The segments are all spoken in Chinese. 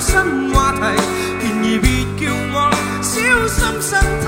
身話題，然而別叫我小心身。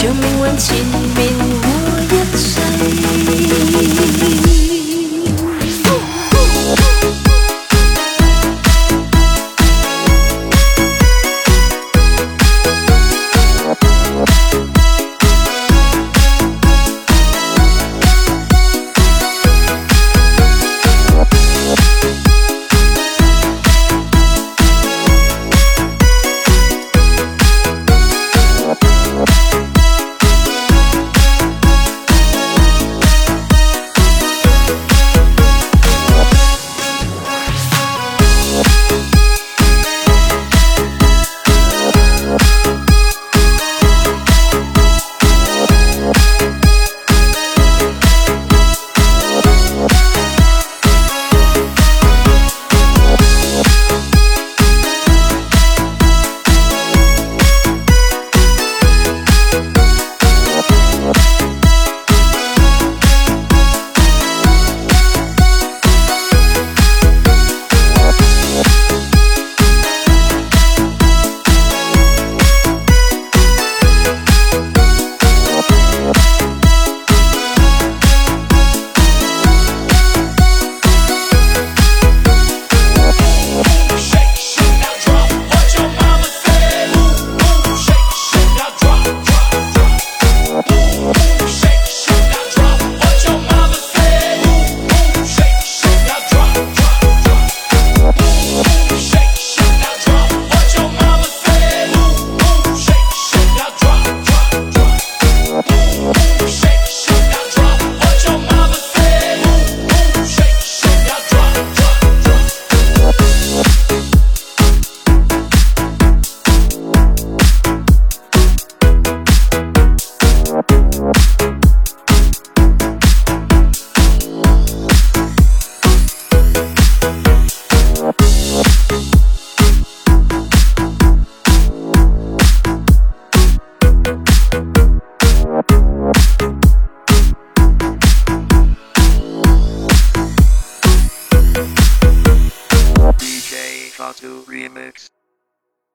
像命运缠绵我一世。